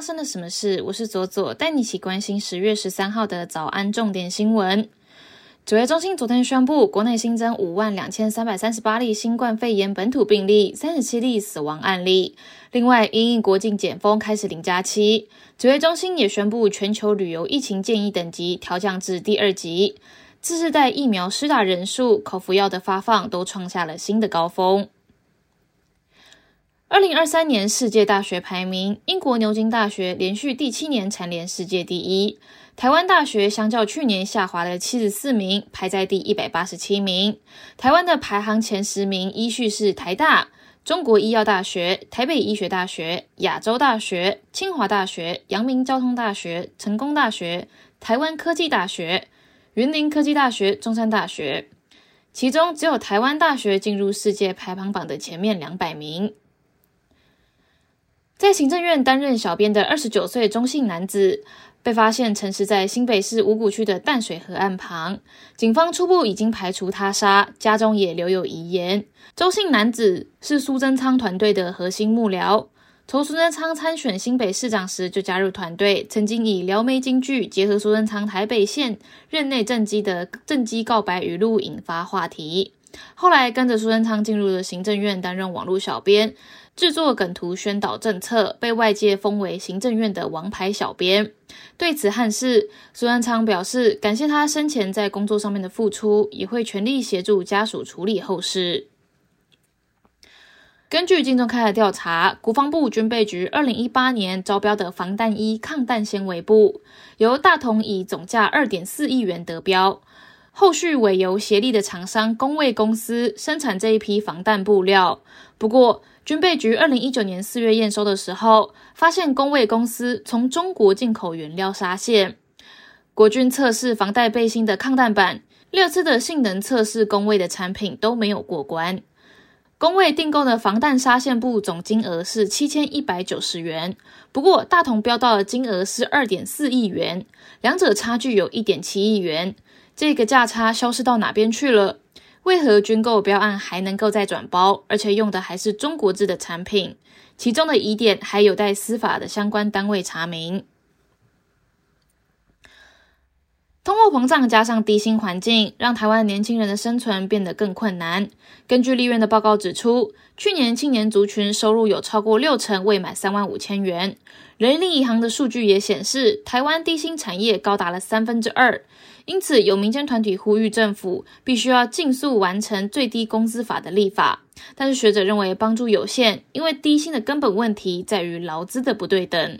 发生了什么事？我是左左，带你一起关心十月十三号的早安重点新闻。指挥中心昨天宣布，国内新增五万两千三百三十八例新冠肺炎本土病例，三十七例死亡案例。另外，因应国境解封开始零加七，指挥中心也宣布全球旅游疫情建议等级调降至第二级。自世代疫苗施打人数、口服药的发放都创下了新的高峰。二零二三年世界大学排名，英国牛津大学连续第七年蝉联世界第一。台湾大学相较去年下滑了七十四名，排在第一百八十七名。台湾的排行前十名依序是台大、中国医药大学、台北医学大学、亚洲大学、清华大学、阳明交通大学、成功大学、台湾科技大学、云林科技大学、中山大学。其中只有台湾大学进入世界排行榜的前面两百名。在行政院担任小编的二十九岁中姓男子，被发现沉尸在新北市五股区的淡水河岸旁。警方初步已经排除他杀，家中也留有遗言。周姓男子是苏贞昌团队的核心幕僚，从苏贞昌参选新北市长时就加入团队，曾经以撩妹金句结合苏贞昌台北县任内政绩的政绩告白语录引发话题。后来跟着苏贞昌进入了行政院担任网络小编。制作梗图宣导政策，被外界封为行政院的王牌小编。对此憾事，苏安昌表示感谢他生前在工作上面的付出，也会全力协助家属处理后事。根据金钟开的调查，国防部军备局二零一八年招标的防弹衣抗弹纤维布，由大同以总价二点四亿元得标，后续委由协力的厂商工卫公司生产这一批防弹布料。不过，军备局二零一九年四月验收的时候，发现工卫公司从中国进口原料纱线。国军测试防弹背心的抗弹板，六次的性能测试，工卫的产品都没有过关。工卫订购的防弹纱线布总金额是七千一百九十元，不过大同标到的金额是二点四亿元，两者差距有一点七亿元，这个价差消失到哪边去了？为何军购标案还能够再转包，而且用的还是中国制的产品？其中的疑点还有待司法的相关单位查明。通货膨胀加上低薪环境，让台湾年轻人的生存变得更困难。根据立院的报告指出，去年青年族群收入有超过六成未满三万五千元。人力银行的数据也显示，台湾低薪产业高达了三分之二。因此，有民间团体呼吁政府必须要尽速完成最低工资法的立法。但是学者认为帮助有限，因为低薪的根本问题在于劳资的不对等。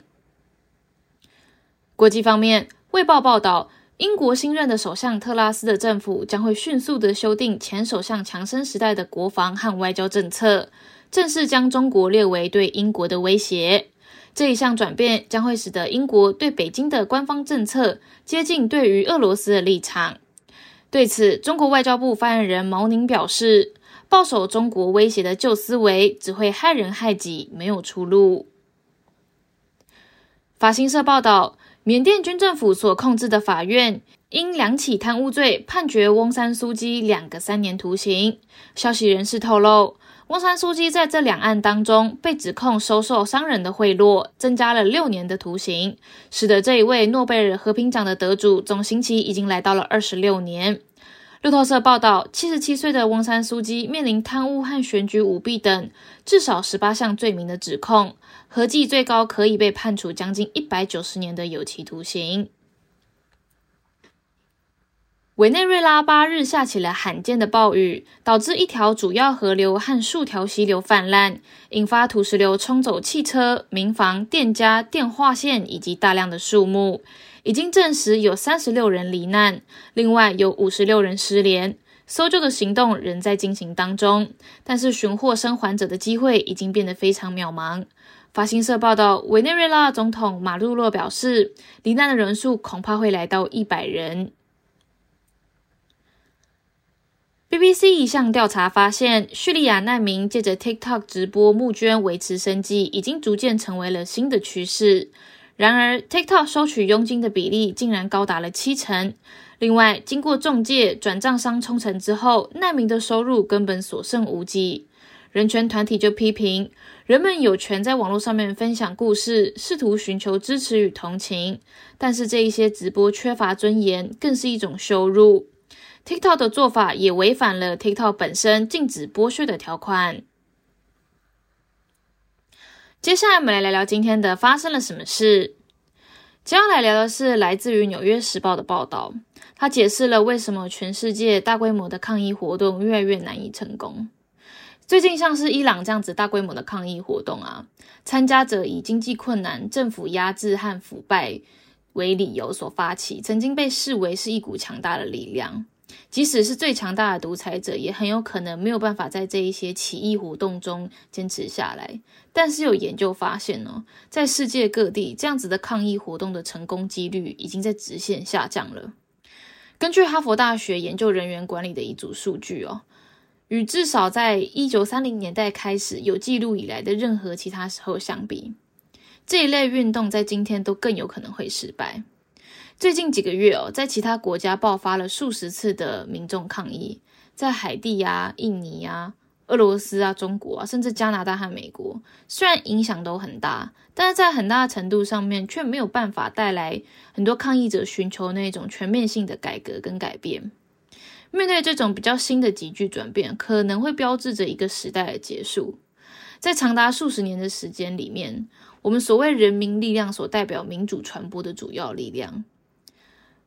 国际方面，《卫报》报道，英国新任的首相特拉斯的政府将会迅速的修订前首相强生时代的国防和外交政策，正式将中国列为对英国的威胁。这一项转变将会使得英国对北京的官方政策接近对于俄罗斯的立场。对此，中国外交部发言人毛宁表示：“抱守中国威胁的旧思维只会害人害己，没有出路。”法新社报道，缅甸军政府所控制的法院因两起贪污罪判决翁山苏基两个三年徒刑。消息人士透露。翁山苏基在这两案当中被指控收受商人的贿赂，增加了六年的徒刑，使得这一位诺贝尔和平奖的得主总刑期已经来到了二十六年。路透社报道，七十七岁的翁山书记面临贪污和选举舞弊等至少十八项罪名的指控，合计最高可以被判处将近一百九十年的有期徒刑。委内瑞拉八日下起了罕见的暴雨，导致一条主要河流和数条溪流泛滥，引发土石流冲走汽车、民房、店家、电话线以及大量的树木。已经证实有三十六人罹难，另外有五十六人失联，搜救的行动仍在进行当中。但是寻获生还者的机会已经变得非常渺茫。法新社报道，委内瑞拉总统马杜洛表示，罹难的人数恐怕会来到一百人。BBC 一项调查发现，叙利亚难民借着 TikTok 直播募捐维持生计，已经逐渐成为了新的趋势。然而，TikTok 收取佣金的比例竟然高达了七成。另外，经过中介、转账商冲成之后，难民的收入根本所剩无几。人权团体就批评，人们有权在网络上面分享故事，试图寻求支持与同情，但是这一些直播缺乏尊严，更是一种羞辱。TikTok 的做法也违反了 TikTok 本身禁止剥削的条款。接下来我们来聊聊今天的发生了什么事。接下来聊的是来自于《纽约时报》的报道，它解释了为什么全世界大规模的抗议活动越来越难以成功。最近像是伊朗这样子大规模的抗议活动啊，参加者以经济困难、政府压制和腐败为理由所发起，曾经被视为是一股强大的力量。即使是最强大的独裁者，也很有可能没有办法在这一些起义活动中坚持下来。但是有研究发现呢，在世界各地这样子的抗议活动的成功几率已经在直线下降了。根据哈佛大学研究人员管理的一组数据哦。与至少在一九三零年代开始有记录以来的任何其他时候相比，这一类运动在今天都更有可能会失败。最近几个月哦，在其他国家爆发了数十次的民众抗议，在海地啊、印尼啊、俄罗斯啊、中国啊，甚至加拿大和美国，虽然影响都很大，但是在很大程度上面却没有办法带来很多抗议者寻求那种全面性的改革跟改变。面对这种比较新的急剧转变，可能会标志着一个时代的结束。在长达数十年的时间里面，我们所谓人民力量所代表民主传播的主要力量，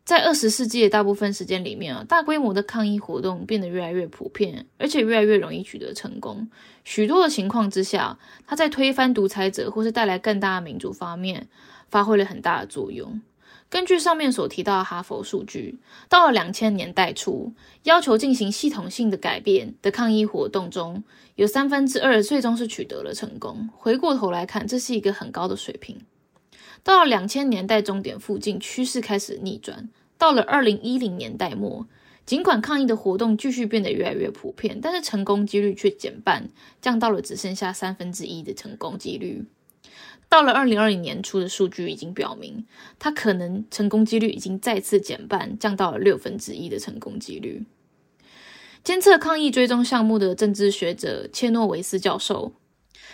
在二十世纪的大部分时间里面啊，大规模的抗议活动变得越来越普遍，而且越来越容易取得成功。许多的情况之下，它在推翻独裁者或是带来更大的民主方面，发挥了很大的作用。根据上面所提到的哈佛数据，到了两千年代初，要求进行系统性的改变的抗议活动中，有三分之二最终是取得了成功。回过头来看，这是一个很高的水平。到了两千年代终点附近，趋势开始逆转。到了二零一零年代末，尽管抗议的活动继续变得越来越普遍，但是成功几率却减半，降到了只剩下三分之一的成功几率。到了二零二零年初的数据已经表明，它可能成功几率已经再次减半，降到了六分之一的成功几率。监测抗议追踪项目的政治学者切诺维斯教授，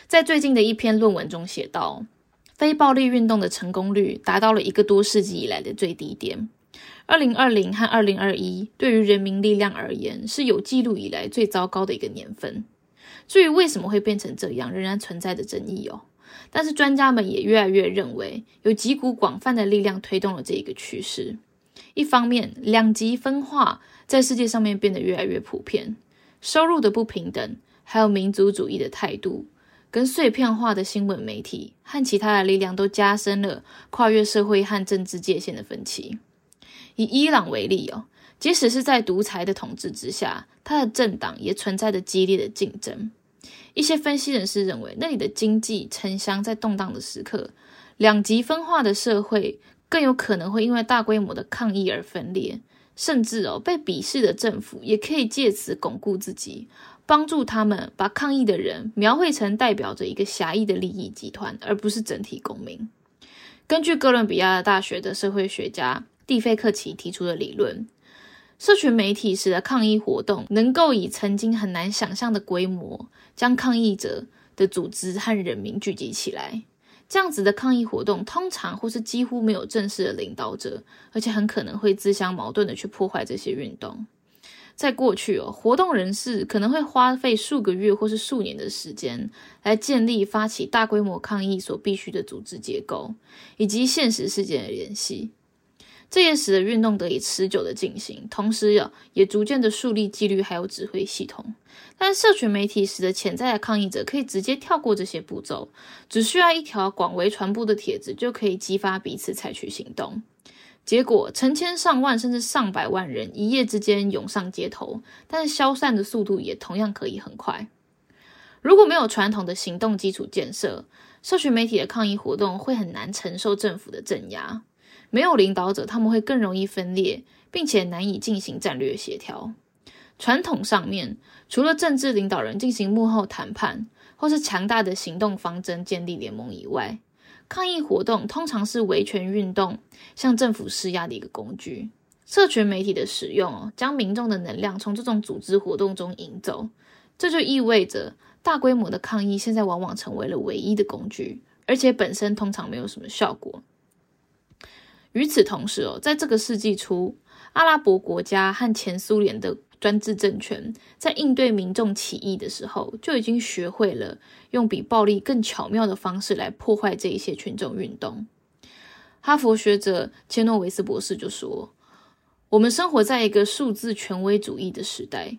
在最近的一篇论文中写道：，非暴力运动的成功率达到了一个多世纪以来的最低点。二零二零和二零二一对于人民力量而言，是有记录以来最糟糕的一个年份。至于为什么会变成这样，仍然存在着争议哦。但是专家们也越来越认为，有几股广泛的力量推动了这一个趋势。一方面，两极分化在世界上面变得越来越普遍，收入的不平等，还有民族主义的态度，跟碎片化的新闻媒体和其他的力量都加深了跨越社会和政治界限的分歧。以伊朗为例哦，即使是在独裁的统治之下，它的政党也存在着激烈的竞争。一些分析人士认为，那里的经济城乡在动荡的时刻，两极分化的社会更有可能会因为大规模的抗议而分裂，甚至哦被鄙视的政府也可以借此巩固自己，帮助他们把抗议的人描绘成代表着一个狭义的利益集团，而不是整体公民。根据哥伦比亚大学的社会学家蒂菲克奇提出的理论。社群媒体使得抗议活动能够以曾经很难想象的规模，将抗议者的组织和人民聚集起来。这样子的抗议活动通常或是几乎没有正式的领导者，而且很可能会自相矛盾的去破坏这些运动。在过去哦，活动人士可能会花费数个月或是数年的时间，来建立发起大规模抗议所必须的组织结构以及现实事件的联系。这也使得运动得以持久的进行，同时也也逐渐的树立纪律还有指挥系统。但社群媒体使得潜在的抗议者可以直接跳过这些步骤，只需要一条广为传播的帖子就可以激发彼此采取行动。结果，成千上万甚至上百万人一夜之间涌上街头，但是消散的速度也同样可以很快。如果没有传统的行动基础建设，社群媒体的抗议活动会很难承受政府的镇压。没有领导者，他们会更容易分裂，并且难以进行战略协调。传统上面，除了政治领导人进行幕后谈判，或是强大的行动方针建立联盟以外，抗议活动通常是维权运动向政府施压的一个工具。社群媒体的使用哦，将民众的能量从这种组织活动中引走，这就意味着大规模的抗议现在往往成为了唯一的工具，而且本身通常没有什么效果。与此同时哦，在这个世纪初，阿拉伯国家和前苏联的专制政权在应对民众起义的时候，就已经学会了用比暴力更巧妙的方式来破坏这一些群众运动。哈佛学者切诺维斯博士就说：“我们生活在一个数字权威主义的时代，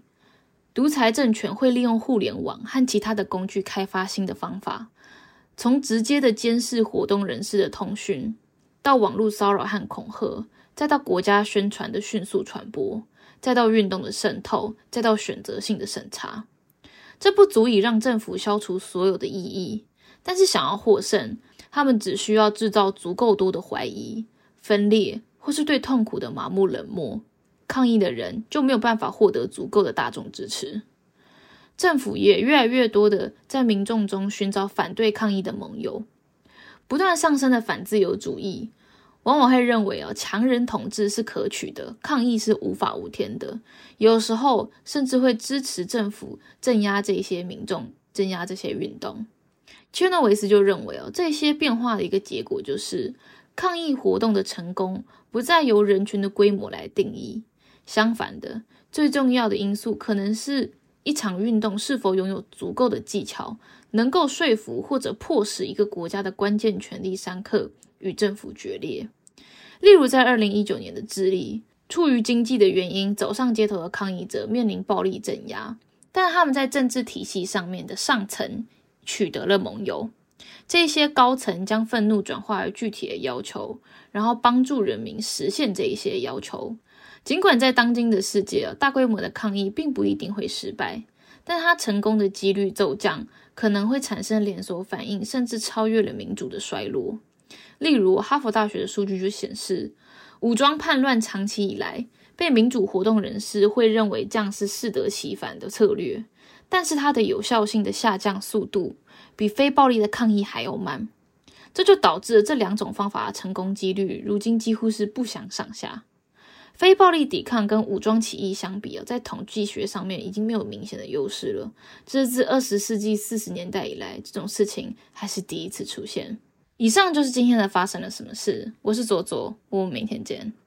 独裁政权会利用互联网和其他的工具开发新的方法，从直接的监视活动人士的通讯，到网络骚扰和恐吓，再到国家宣传的迅速传播，再到运动的渗透，再到选择性的审查。这不足以让政府消除所有的异议，但是想要获胜。”他们只需要制造足够多的怀疑、分裂，或是对痛苦的麻木冷漠，抗议的人就没有办法获得足够的大众支持。政府也越来越多的在民众中寻找反对抗议的盟友。不断上升的反自由主义，往往会认为啊，强人统治是可取的，抗议是无法无天的。有时候甚至会支持政府镇压这些民众，镇压这些运动。切诺维斯就认为，哦，这些变化的一个结果就是，抗议活动的成功不再由人群的规模来定义。相反的，最重要的因素可能是一场运动是否拥有足够的技巧，能够说服或者迫使一个国家的关键权力商客与政府决裂。例如，在二零一九年的智利，出于经济的原因走上街头的抗议者面临暴力镇压，但他们在政治体系上面的上层。取得了盟友，这些高层将愤怒转化为具体的要求，然后帮助人民实现这一些要求。尽管在当今的世界，大规模的抗议并不一定会失败，但它成功的几率骤降，可能会产生连锁反应，甚至超越了民主的衰落。例如，哈佛大学的数据就显示，武装叛乱长期以来被民主活动人士会认为这样是适得其反的策略。但是它的有效性的下降速度比非暴力的抗议还要慢，这就导致了这两种方法的成功几率如今几乎是不相上下。非暴力抵抗跟武装起义相比啊，在统计学上面已经没有明显的优势了。这是自二十世纪四十年代以来，这种事情还是第一次出现。以上就是今天的发生了什么事。我是左左，我们明天见。